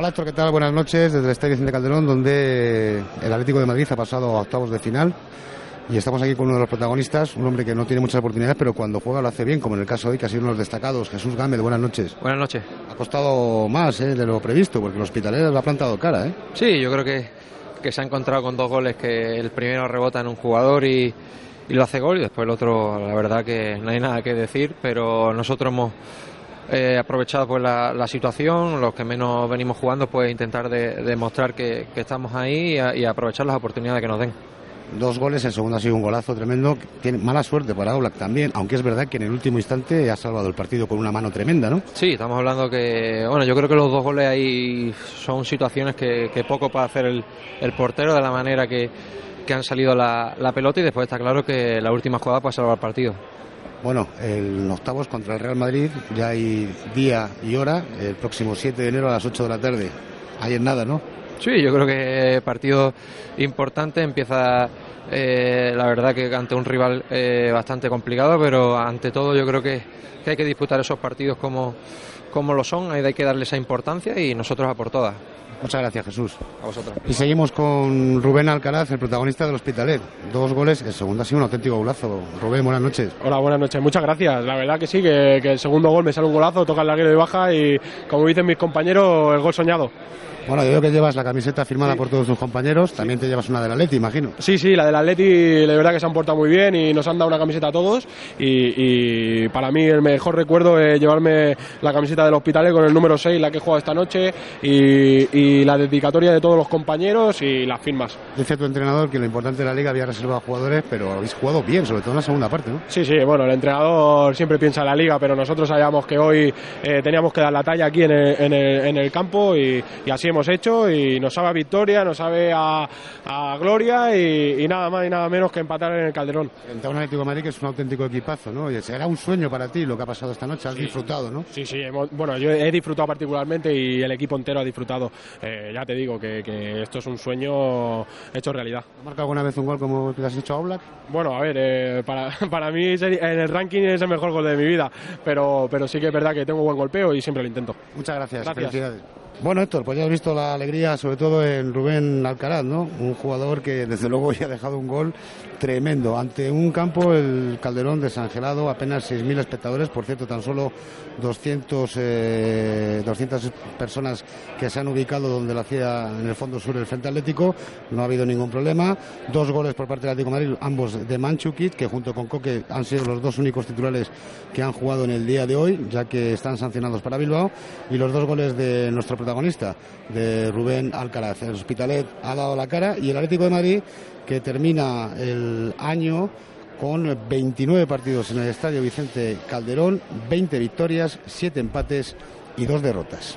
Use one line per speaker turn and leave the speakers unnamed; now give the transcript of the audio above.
Hola Héctor, ¿qué tal? Buenas noches desde el Estadio Vicente Calderón, donde el Atlético de Madrid ha pasado a octavos de final. Y estamos aquí con uno de los protagonistas, un hombre que no tiene muchas oportunidades, pero cuando juega lo hace bien, como en el caso de hoy, que ha sido uno de los destacados, Jesús Gámez. Buenas noches.
Buenas noches.
Ha costado más ¿eh? de lo previsto, porque el Hospitalet lo ha plantado cara. ¿eh?
Sí, yo creo que, que se ha encontrado con dos goles, que el primero rebota en un jugador y, y lo hace gol, y después el otro, la verdad que no hay nada que decir, pero nosotros hemos eh, aprovechado pues la, la, situación, los que menos venimos jugando, pues intentar demostrar que, que, estamos ahí y, y, aprovechar las oportunidades que nos den.
Dos goles, el segundo ha sido un golazo tremendo. Tiene mala suerte para Oblak también, aunque es verdad que en el último instante ha salvado el partido con una mano tremenda, ¿no?
Sí, estamos hablando que, bueno, yo creo que los dos goles ahí son situaciones que, que poco para hacer el, el, portero de la manera que, que han salido la, la, pelota y después está claro que la última jugada puede salvar el partido.
Bueno, el octavos contra el Real Madrid, ya hay día y hora, el próximo 7 de enero a las 8 de la tarde. Ahí en nada, ¿no?
Sí, yo creo que partido importante, empieza eh, la verdad que ante un rival eh, bastante complicado, pero ante todo yo creo que, que hay que disputar esos partidos como, como lo son, hay que darle esa importancia y nosotros a por todas.
Muchas gracias, Jesús.
A vosotros.
Y seguimos con Rubén Alcaraz, el protagonista del Hospitalet. Dos goles, el segundo ha sido un auténtico golazo. Rubén, buenas noches.
Hola, buenas noches. Muchas gracias. La verdad que sí, que, que el segundo gol me sale un golazo, toca el larguero y baja y, como dicen mis compañeros, el gol soñado.
Bueno, yo veo que llevas la camiseta firmada sí. por todos tus compañeros. También sí. te llevas una del Atleti, imagino.
Sí, sí, la del Atleti, la verdad que se han portado muy bien y nos han dado una camiseta a todos. Y, y para mí el mejor recuerdo es llevarme la camiseta del Hospitalet con el número 6, la que he jugado esta noche, y, y, la dedicatoria de todos los compañeros y las firmas.
Dice tu entrenador que lo importante de la liga había reservado jugadores, pero habéis jugado bien, sobre todo en la segunda parte, ¿no?
Sí, sí, bueno, el entrenador siempre piensa en la liga, pero nosotros sabíamos que hoy eh, teníamos que dar la talla aquí en el, en el, en el campo y, y así hemos hecho. Y nos sabe a victoria, nos sabe a, a gloria y, y, nada más y nada menos que empatar en el Calderón.
Frente a un Atlético de Madrid que es un auténtico equipazo, ¿no? Y será un sueño para ti lo que ha pasado esta noche, has
sí.
disfrutado, ¿no?
Sí, sí, hemos, bueno, yo he disfrutado particularmente y el equipo entero ha disfrutado. Eh, ya te digo que, que, esto es un sueño hecho realidad.
¿Has marcado alguna vez un gol como te has hecho a Oblak?
Bueno, a ver, eh, para, para mí en el ranking es el mejor gol de mi vida, pero, pero sí que es verdad que tengo buen golpeo y siempre lo intento.
Muchas gracias, gracias. felicidades. Bueno, Héctor, pues ya has visto la alegría, sobre todo en Rubén Alcaraz, ¿no? Un jugador que desde luego ya ha dejado un gol tremendo. Ante un campo, el Calderón desangelado, apenas 6.000 espectadores, por cierto, tan solo 200, eh, 200 personas que se han ubicado donde lo hacía en el fondo sur el Frente Atlético. No ha habido ningún problema. Dos goles por parte del Atlético de Madrid, ambos de Manchukit, que junto con Coque han sido los dos únicos titulares que han jugado en el día de hoy, ya que están sancionados para Bilbao. Y los dos goles de nuestro protagonista, de Rubén Alcaraz. El Hospitalet ha dado la cara y el Atlético de Madrid, que termina el año con 29 partidos en el Estadio Vicente Calderón, 20 victorias, 7 empates y 2 derrotas.